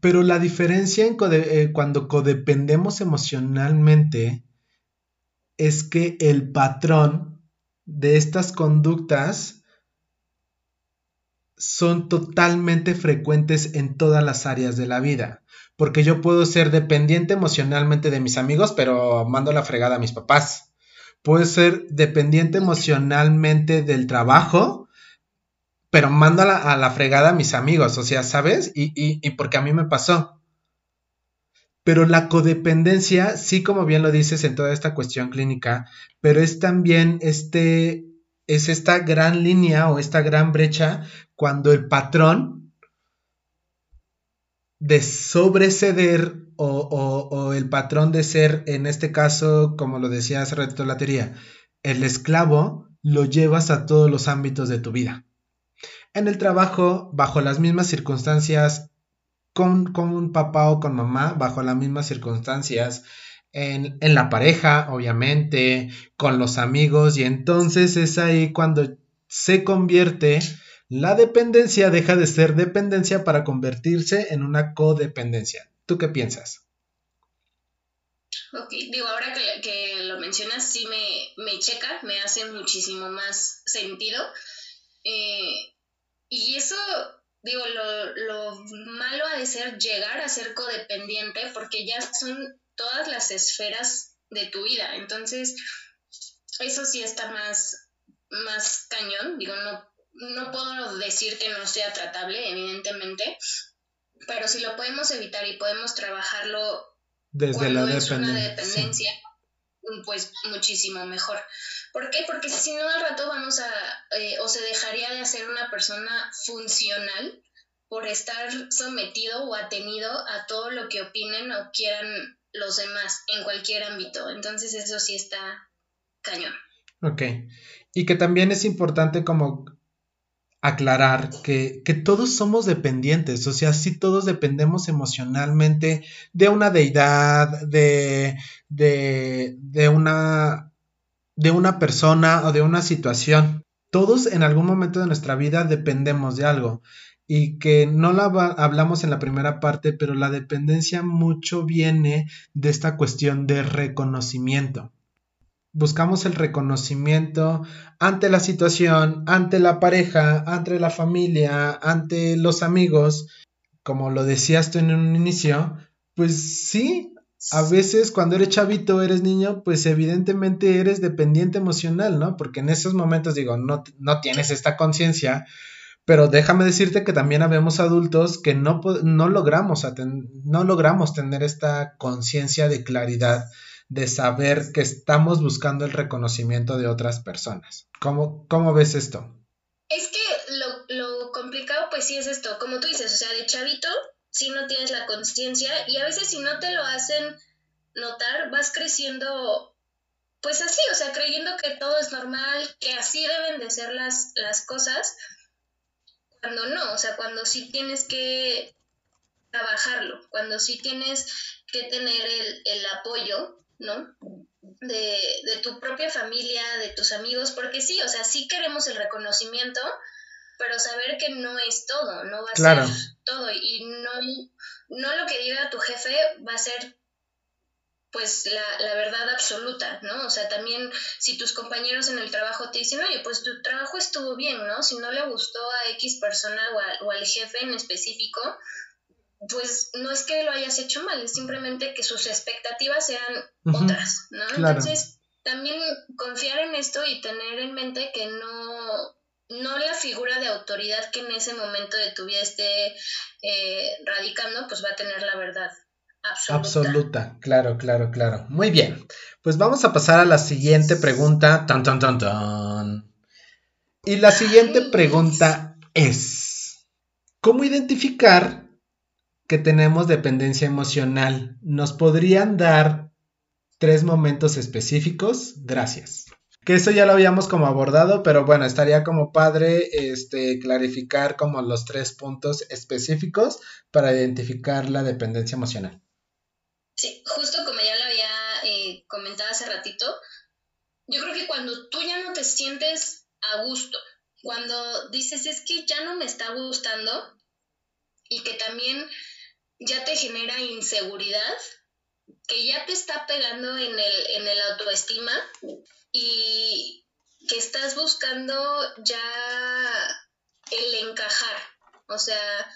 Pero la diferencia en eh, cuando codependemos emocionalmente es que el patrón de estas conductas son totalmente frecuentes en todas las áreas de la vida porque yo puedo ser dependiente emocionalmente de mis amigos, pero mando la fregada a mis papás. Puedo ser dependiente emocionalmente del trabajo, pero mando a la, fregada a mis amigos, o sea, ¿sabes? Y, porque a mí me pasó. Pero la codependencia, sí, como bien lo dices en toda esta cuestión clínica, pero es también este, es esta gran línea o esta gran brecha cuando el patrón de sobreceder o, el patrón de ser, en este caso, como lo decía hace la teoría, el esclavo lo llevas a todos los ámbitos de tu vida. En el trabajo, bajo las mismas circunstancias, con, con un papá o con mamá, bajo las mismas circunstancias, en, en, la pareja, obviamente, con los amigos, y entonces es ahí cuando se convierte la dependencia deja de ser dependencia para convertirse en una codependencia. ¿Tú qué piensas? Ok, digo, ahora que, lo mencionas, sí me, checa, me hace muchísimo más sentido. Eh, y eso, digo, lo, lo malo ha de ser llegar a ser codependiente porque ya son todas las esferas de tu vida. Entonces, eso sí está más, más cañón. Digo, no no puedo decir que no sea tratable, evidentemente, pero si lo podemos evitar y podemos trabajarlo desde la es una dependencia, pues muchísimo mejor. ¿Por qué? Porque si no al rato vamos a, eh, o se dejaría de hacer una persona funcional por estar sometido o atenido a todo lo que opinen o quieran los demás en cualquier ámbito. Entonces eso sí está cañón. Ok. Y que también es importante como aclarar que, todos somos dependientes, o sea, sí todos dependemos emocionalmente de una deidad, de, de, de, una, de una persona o de una situación. Todos en algún momento de nuestra vida dependemos de algo y que no la hablamos en la primera parte, pero la dependencia mucho viene de esta cuestión de reconocimiento. buscamos el reconocimiento ante la situación, ante la pareja, ante la familia, ante los amigos, como lo decías tú en un inicio, pues sí, a veces cuando eres chavito, eres niño, pues evidentemente eres dependiente emocional, ¿no? Porque en esos momentos digo, no, no tienes esta conciencia, pero déjame decirte que también habemos adultos que no, no, logramos, no logramos tener esta conciencia de claridad, de saber que estamos buscando el reconocimiento de otras personas. ¿Cómo, cómo ves esto? Es que lo, lo complicado pues sí es esto, como tú dices, o sea, de chavito si no tienes la conciencia y a veces si no te lo hacen notar, vas creciendo pues así, o sea, creyendo que todo es normal, que así deben de ser las, las cosas, cuando no, o sea, cuando sí tienes que trabajarlo, cuando sí tienes que tener el, el apoyo, ¿no? De, de, tu propia familia, de tus amigos, porque sí, o sea, sí queremos el reconocimiento, pero saber que no es todo, no va a ser todo y no, no lo que diga tu jefe va a ser pues la, la, verdad absoluta, ¿no? O sea, también si tus compañeros en el trabajo te dicen, oye, pues tu trabajo estuvo bien, ¿no? Si no le gustó a X persona o, o al jefe en específico, pues no es que lo hayas hecho mal, es simplemente que sus expectativas eran otras, ¿no? Entonces, también confiar en esto y tener en mente que no, no la figura de autoridad que en ese momento de tu vida esté eh, radicando, pues va a tener la verdad. Absoluta. absoluta. claro, claro, claro. Muy bien. Pues vamos a pasar a la siguiente pregunta. Tan, tan, tan, tan. Y la siguiente pregunta es: ¿Cómo identificar que tenemos dependencia emocional? ¿Nos podrían dar tres momentos específicos? Gracias. Que eso ya lo habíamos como abordado, pero bueno, estaría como padre este, clarificar como los tres puntos específicos para identificar la dependencia emocional. Sí, justo como ya lo había eh, comentado hace ratito, yo creo que cuando tú ya no te sientes a gusto, cuando dices es que ya no me está gustando y que también ya te genera inseguridad, que ya te está pegando en el, en el autoestima, y que estás buscando ya el encajar. O sea,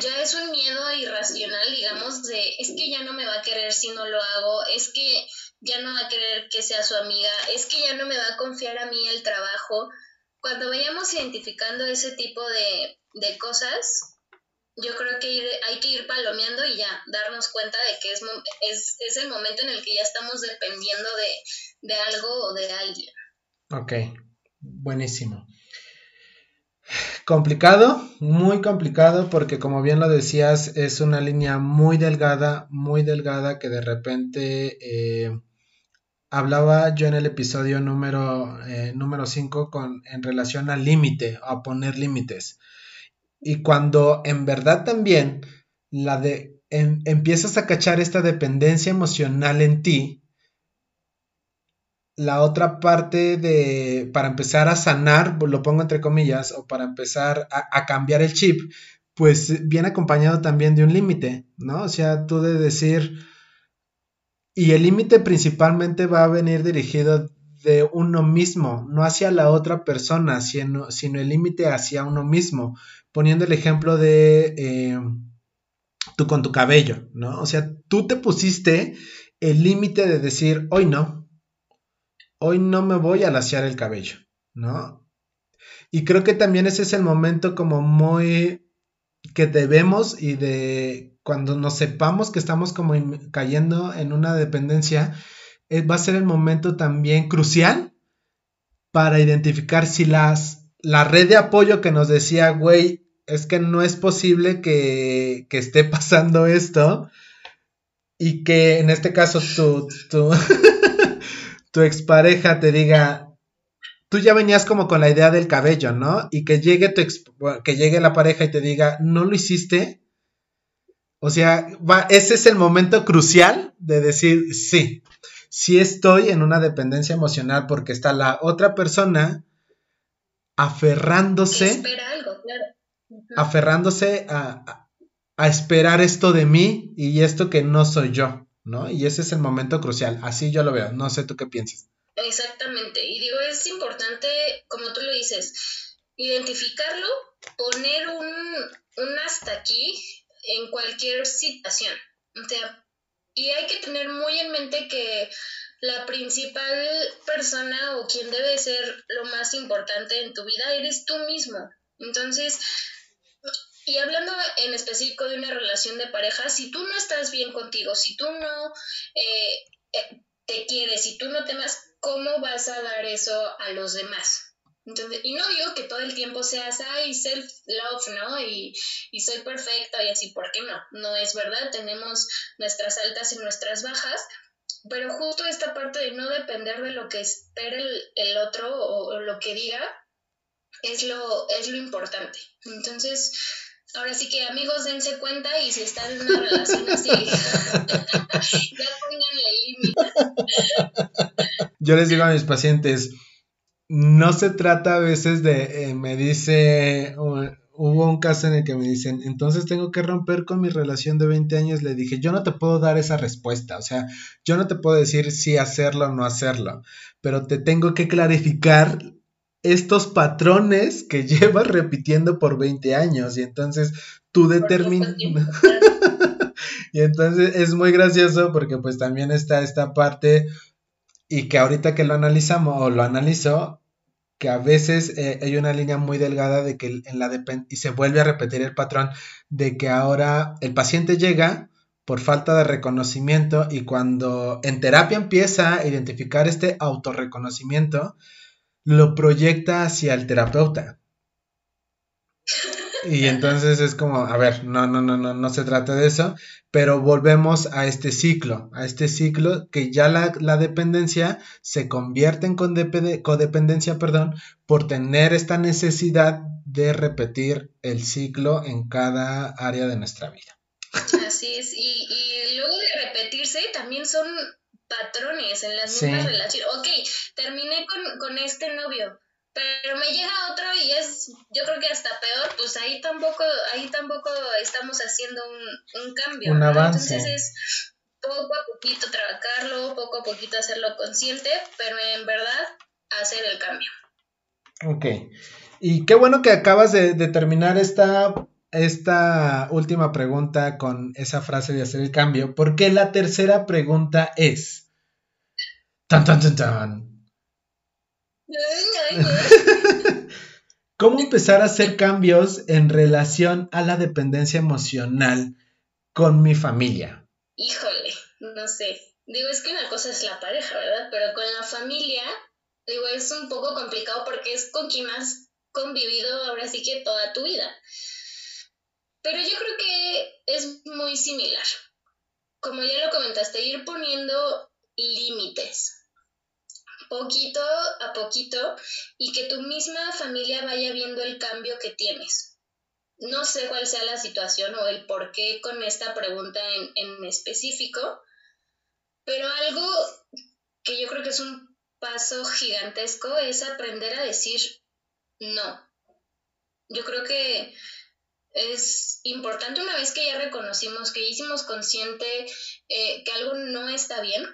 ya es un miedo irracional, digamos, de es que ya no me va a querer si no lo hago, es que ya no va a querer que sea su amiga, es que ya no me va a confiar a mí el trabajo. Cuando vayamos identificando ese tipo de, de cosas, yo creo que hay que ir palomeando y ya darnos cuenta de que es, es, es el momento en el que ya estamos dependiendo de, de algo o de alguien. Ok, buenísimo. Complicado, muy complicado porque como bien lo decías es una línea muy delgada, muy delgada que de repente eh, hablaba yo en el episodio número 5 eh, con en relación al límite, a poner límites. Y cuando en verdad también la de empiezas a cachar esta dependencia emocional en ti, la otra parte de, para empezar a sanar, lo pongo entre comillas, o para empezar a, a cambiar el chip, pues viene acompañado también de un límite, ¿no? O sea, tú de decir, y el límite principalmente va a venir dirigido de uno mismo, no hacia la otra persona, sino, sino el límite hacia uno mismo poniendo el ejemplo de eh, tú con tu cabello, ¿no? O sea, tú te pusiste el límite de decir, hoy no, hoy no me voy a lasear el cabello, ¿no? Y creo que también ese es el momento como muy que debemos y de cuando nos sepamos que estamos como cayendo en una dependencia, eh, va a ser el momento también crucial para identificar si las, la red de apoyo que nos decía, güey, es que no es posible que, esté pasando esto y que en este caso tu, tu, tu expareja te diga, tú ya venías como con la idea del cabello, ¿no? Y que llegue, tu que llegue la pareja y te diga, ¿no lo hiciste? O sea, va, ese es el momento crucial de decir, sí, sí estoy en una dependencia emocional porque está la otra persona aferrándose. espera algo, claro aferrándose a, esperar esto de mí y esto que no soy yo, ¿no? Y ese es el momento crucial, así yo lo veo, no sé tú qué piensas. Exactamente, y digo, es importante, como tú lo dices, identificarlo, poner un, un hasta aquí en cualquier situación. O sea, y hay que tener muy en mente que la principal persona o quien debe ser lo más importante en tu vida eres tú mismo. Entonces, y hablando en específico de una relación de pareja, si tú no estás bien contigo, si tú no eh, eh, te quieres, si tú no temas, ¿cómo vas a dar eso a los demás? Entonces, y no digo que todo el tiempo seas, ay, self-love, ¿no? Y, y soy perfecta y así, ¿por qué no? No es verdad, tenemos nuestras altas y nuestras bajas, pero justo esta parte de no depender de lo que espera el, otro o, lo que diga es lo, es lo importante. Entonces, ahora sí que amigos, dense cuenta y si están en una relación así, ya pónganle límite. Yo les digo a mis pacientes, no se trata a veces de, eh, me dice, hubo un caso en el que me dicen, entonces tengo que romper con mi relación de 20 años. Le dije, yo no te puedo dar esa respuesta, o sea, yo no te puedo decir si hacerlo o no hacerlo, pero te tengo que clarificar estos patrones que llevas repitiendo por 20 años y entonces tú determinas... y entonces es muy gracioso porque pues también está esta parte y que ahorita que lo analizamos o lo analizo, que a veces eh, hay una línea muy delgada de que en la y se vuelve a repetir el patrón de que ahora el paciente llega por falta de reconocimiento y cuando en terapia empieza a identificar este autorreconocimiento, lo proyecta hacia el terapeuta. Y entonces es como, a ver, no, no, no, no, no se trata de eso, pero volvemos a este ciclo, a este ciclo que ya la, la dependencia se convierte en codependencia, perdón, por tener esta necesidad de repetir el ciclo en cada área de nuestra vida. Así es, y, y luego de repetirse también son patrones en las mismas relaciones. Ok, terminé con, con este novio, pero me llega otro y es, yo creo que hasta peor, pues ahí tampoco, ahí tampoco estamos haciendo un, un cambio. Un avance. Entonces es poco a poquito trabajarlo, poco a poquito hacerlo consciente, pero en verdad hacer el cambio. Ok. Y qué bueno que acabas de, de terminar esta, esta última pregunta con esa frase de hacer el cambio, porque la tercera pregunta es... Tan, tan, tan, tan. ¿Cómo empezar a hacer cambios en relación a la dependencia emocional con mi familia? Híjole, no sé. Digo, es que una cosa es la pareja, ¿verdad? Pero con la familia, digo, es un poco complicado porque es con quien has convivido ahora sí que toda tu vida. Pero yo creo que es muy similar. Como ya lo comentaste, ir poniendo límites poquito a poquito y que tu misma familia vaya viendo el cambio que tienes. No sé cuál sea la situación o el por qué con esta pregunta en, en específico, pero algo que yo creo que es un paso gigantesco es aprender a decir no. Yo creo que es importante una vez que ya reconocimos, que hicimos consciente eh, que algo no está bien,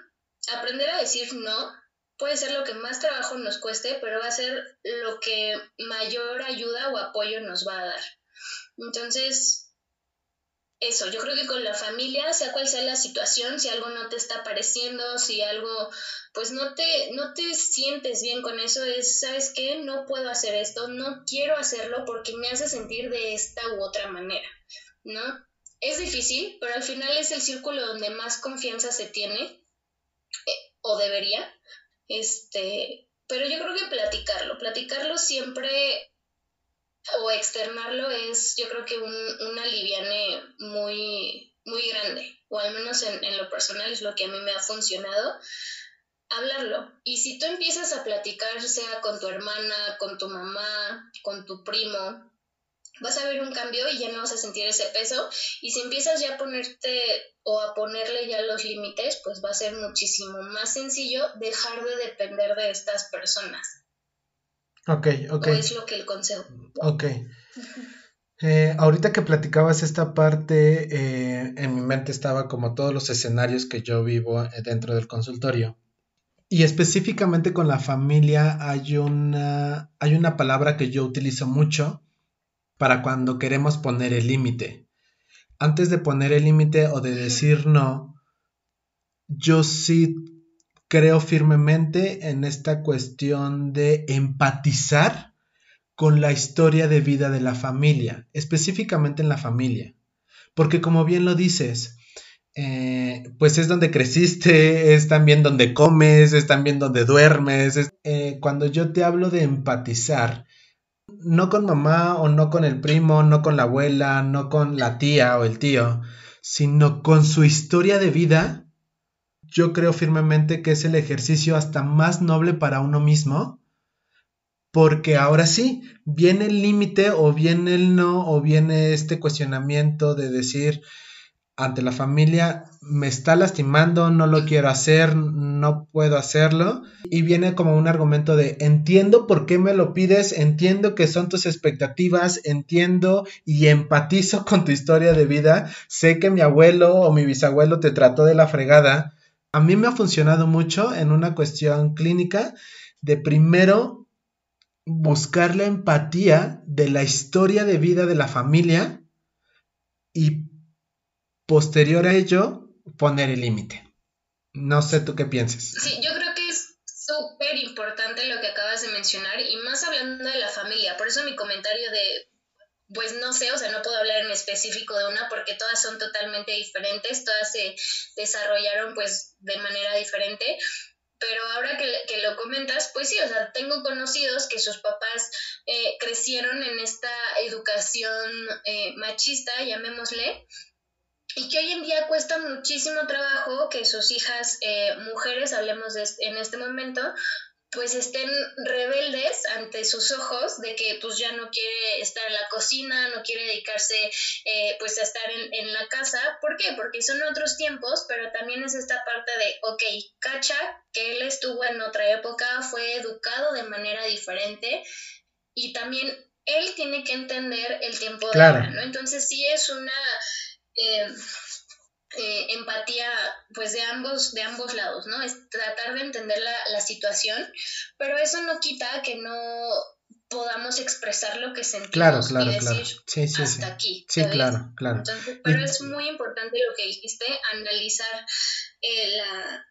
aprender a decir no puede ser lo que más trabajo nos cueste, pero va a ser lo que mayor ayuda o apoyo nos va a dar. Entonces, eso, yo creo que con la familia, sea cual sea la situación, si algo no te está pareciendo, si algo, pues no te, no te sientes bien con eso, es, ¿sabes qué? No puedo hacer esto, no quiero hacerlo porque me hace sentir de esta u otra manera, ¿no? Es difícil, pero al final es el círculo donde más confianza se tiene, eh, o debería, este, pero yo creo que platicarlo, platicarlo siempre o externarlo es yo creo que un, un aliviane muy, muy grande, o al menos en, en lo personal es lo que a mí me ha funcionado, hablarlo. Y si tú empiezas a platicar, sea con tu hermana, con tu mamá, con tu primo, vas a ver un cambio y ya no vas a sentir ese peso. Y si empiezas ya a ponerte o a ponerle ya los límites, pues va a ser muchísimo más sencillo dejar de depender de estas personas. Ok, ok. O es lo que el consejo. Ok. Eh, ahorita que platicabas esta parte, eh, en mi mente estaba como todos los escenarios que yo vivo eh, dentro del consultorio. Y específicamente con la familia hay una, hay una palabra que yo utilizo mucho para cuando queremos poner el límite. Antes de poner el límite o de decir no, yo sí creo firmemente en esta cuestión de empatizar con la historia de vida de la familia, específicamente en la familia. Porque como bien lo dices, eh, pues es donde creciste, es también donde comes, es también donde duermes. Eh, cuando yo te hablo de empatizar, no con mamá o no con el primo, no con la abuela, no con la tía o el tío, sino con su historia de vida, yo creo firmemente que es el ejercicio hasta más noble para uno mismo, porque ahora sí, viene el límite o viene el no o viene este cuestionamiento de decir, ante la familia me está lastimando, no lo quiero hacer, no puedo hacerlo. Y viene como un argumento de entiendo por qué me lo pides, entiendo que son tus expectativas, entiendo y empatizo con tu historia de vida. Sé que mi abuelo o mi bisabuelo te trató de la fregada. A mí me ha funcionado mucho en una cuestión clínica de primero buscar la empatía de la historia de vida de la familia y posterior a ello, poner el límite. No sé tú qué piensas. Sí, yo creo que es súper importante lo que acabas de mencionar y más hablando de la familia. Por eso mi comentario de, pues no sé, o sea, no puedo hablar en específico de una porque todas son totalmente diferentes, todas se desarrollaron pues de manera diferente. Pero ahora que, lo comentas, pues sí, o sea, tengo conocidos que sus papás eh, crecieron en esta educación eh, machista, llamémosle, y que hoy en día cuesta muchísimo trabajo que sus hijas eh, mujeres, hablemos de, en este momento, pues estén rebeldes ante sus ojos de que pues ya no quiere estar en la cocina, no quiere dedicarse eh, pues a estar en, en, la casa. ¿Por qué? Porque son otros tiempos, pero también es esta parte de, ok, Cacha, que él estuvo en otra época, fue educado de manera diferente y también él tiene que entender el tiempo de ahora, ¿no? Entonces sí es una eh, eh, empatía pues de ambos, de ambos lados, ¿no? Es tratar de entender la, situación, pero eso no quita que no podamos expresar lo que sentimos claro, claro, y decir Sí, sí, hasta aquí. Sí, claro, claro. pero es muy importante lo que dijiste, analizar eh,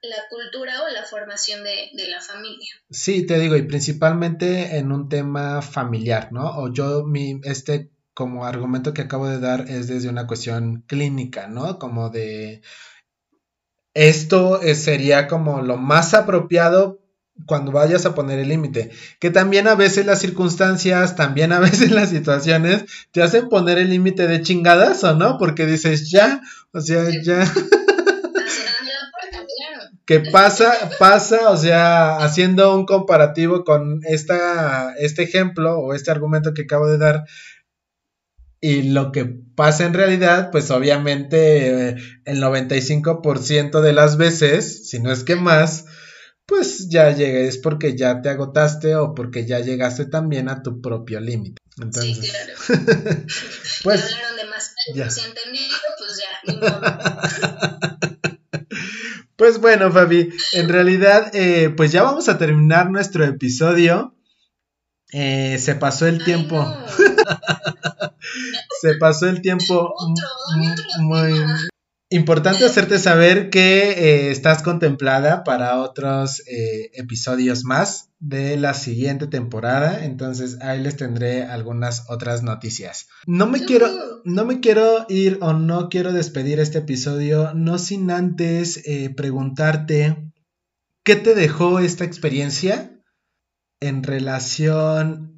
la, cultura o la formación de, de, la familia. Sí, te digo, y principalmente en un tema familiar, ¿no? O yo, mi, este como argumento que acabo de dar es desde una cuestión clínica, ¿no? Como de esto sería como lo más apropiado cuando vayas a poner el límite. Que también a veces las circunstancias, también a veces las situaciones te hacen poner el límite de chingadas o no, porque dices ya, o sea, ya. que pasa, pasa, o sea, haciendo un comparativo con esta, este ejemplo o este argumento que acabo de dar, y lo que pasa en realidad, pues obviamente eh, el 95% de las veces, si no es que más, pues ya llegué, es porque ya te agotaste o porque ya llegaste también a tu propio límite. Entonces, sí, claro. pues, ya hablaron de más, ya. si entendido, pues ya, Pues bueno, Fabi, en realidad, eh, pues ya vamos a terminar nuestro episodio. Eh, se pasó el tiempo. se pasó el tiempo muy importante hacerte saber que eh, estás contemplada para otros eh, episodios más de la siguiente temporada. Entonces ahí les tendré algunas otras noticias. No me quiero no. me quiero ir o no quiero despedir este episodio no sin antes preguntarte qué te dejó esta experiencia en relación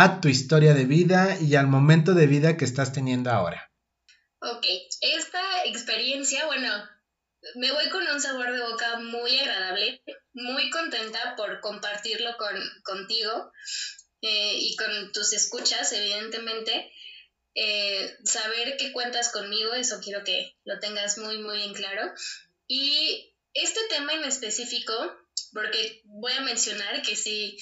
a tu historia de vida y al momento de vida que estás teniendo ahora. Ok, esta experiencia, bueno, me voy con un sabor de boca muy agradable, muy contenta por compartirlo con, contigo eh, y con tus escuchas, evidentemente. Eh, saber que cuentas conmigo, eso quiero que lo tengas muy, muy en claro. Y este tema en específico porque voy a mencionar que sí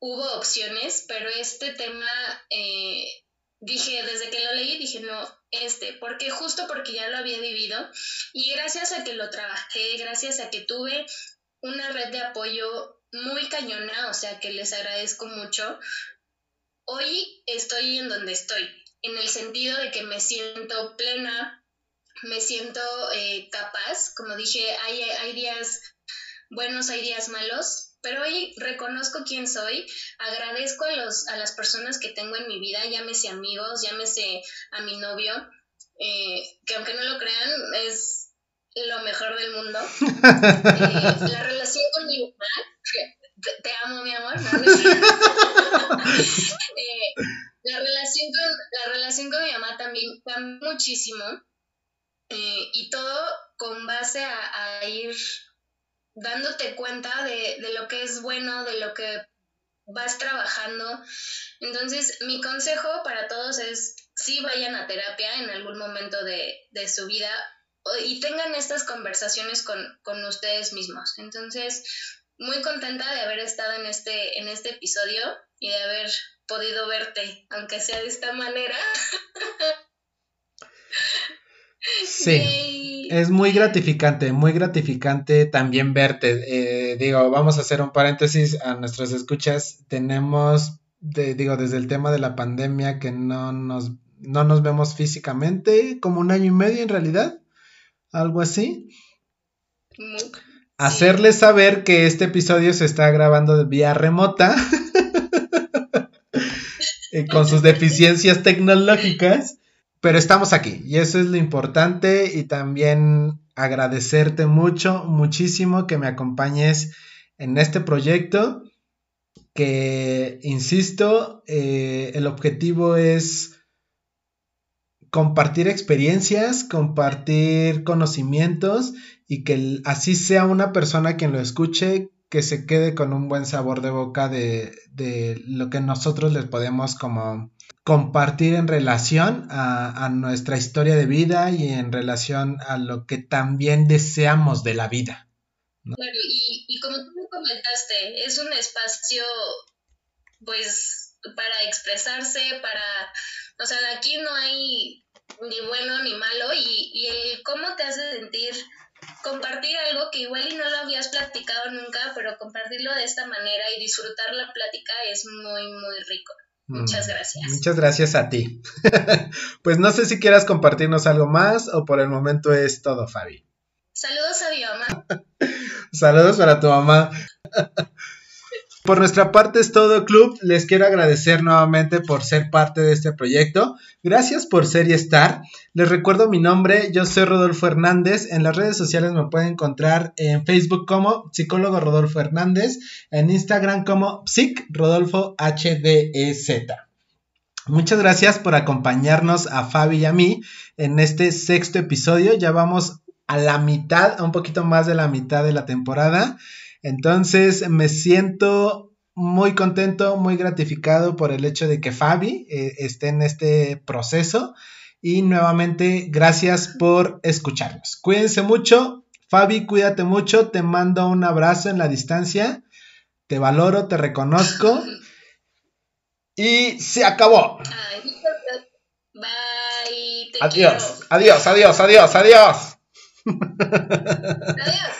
hubo opciones, pero este tema, eh, dije, desde que lo leí, dije, no, este, porque justo porque ya lo había vivido. Y gracias a que lo trabajé, gracias a que tuve una red de apoyo muy cañona, o sea que les agradezco mucho, hoy estoy en donde estoy, en el sentido de que me siento plena, me siento eh, capaz, como dije, hay, hay días buenos, hay días malos, pero hoy reconozco quién soy, agradezco a, los, a las personas que tengo en mi vida, llámese amigos, llámese a mi novio, eh, que aunque no lo crean, es lo mejor del mundo. Eh, la relación con mi mamá, te, amo mi amor, eh, la, relación con, la relación con mi mamá también cambió muchísimo y todo con base a ir dándote cuenta de, lo que es bueno, de lo que vas trabajando. Entonces, mi consejo para todos es, sí vayan a terapia en algún momento de, su vida y tengan estas conversaciones con, ustedes mismos. Entonces, muy contenta de haber estado en este, en este episodio y de haber podido verte, aunque sea de esta manera. Sí, es muy gratificante, muy gratificante también verte. Eh, digo, vamos a hacer un paréntesis a nuestras escuchas. Tenemos, digo, desde el tema de la pandemia que no nos, no nos vemos físicamente, como un año y medio en realidad, algo así. Hacerles saber que este episodio se está grabando de vía remota. Eh, con sus deficiencias tecnológicas. Pero estamos aquí y eso es lo importante y también agradecerte mucho, muchísimo que me acompañes en este proyecto que, insisto, eh, el objetivo es compartir experiencias, compartir conocimientos y que así sea una persona quien lo escuche que se quede con un buen sabor de boca de, de lo que nosotros les podemos como compartir en relación a, nuestra historia de vida y en relación a lo que también deseamos de la vida. Claro, y, como tú me comentaste, es un espacio, pues, para expresarse, para, o sea, aquí no hay ni bueno ni malo y, y el cómo te hace sentir compartir algo que igual y no lo habías platicado nunca, pero compartirlo de esta manera y disfrutar la plática es muy, muy rico. Muchas mm, gracias. Muchas gracias a ti. pues no sé si quieras compartirnos algo más o por el momento es todo, Fabi. Saludos a mi mamá. Saludos para tu mamá. Por nuestra parte es todo, club. Les quiero agradecer nuevamente por ser parte de este proyecto. Gracias por ser y estar. Les recuerdo mi nombre, yo soy Rodolfo Hernández. En las redes sociales me pueden encontrar en Facebook como psicólogo Rodolfo Hernández, en Instagram como psic Rodolfo HDZ. Muchas gracias por acompañarnos a Fabi y a mí en este sexto episodio. Ya vamos a la mitad, a un poquito más de la mitad de la temporada. Entonces me siento muy contento, muy gratificado por el hecho de que Fabi eh, esté en este proceso. Y nuevamente, gracias por escucharnos. Cuídense mucho. Fabi, cuídate mucho. Te mando un abrazo en la distancia. Te valoro, te reconozco. Y se acabó. Bye. adiós, adiós, adiós, adiós, adiós. Adiós.